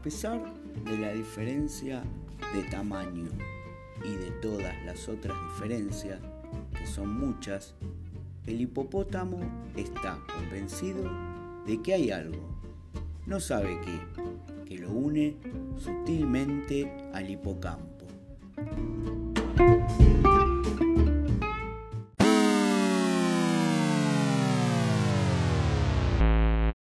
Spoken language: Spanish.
A pesar de la diferencia de tamaño y de todas las otras diferencias, que son muchas, el hipopótamo está convencido de que hay algo, no sabe qué, que lo une sutilmente al hipocampo.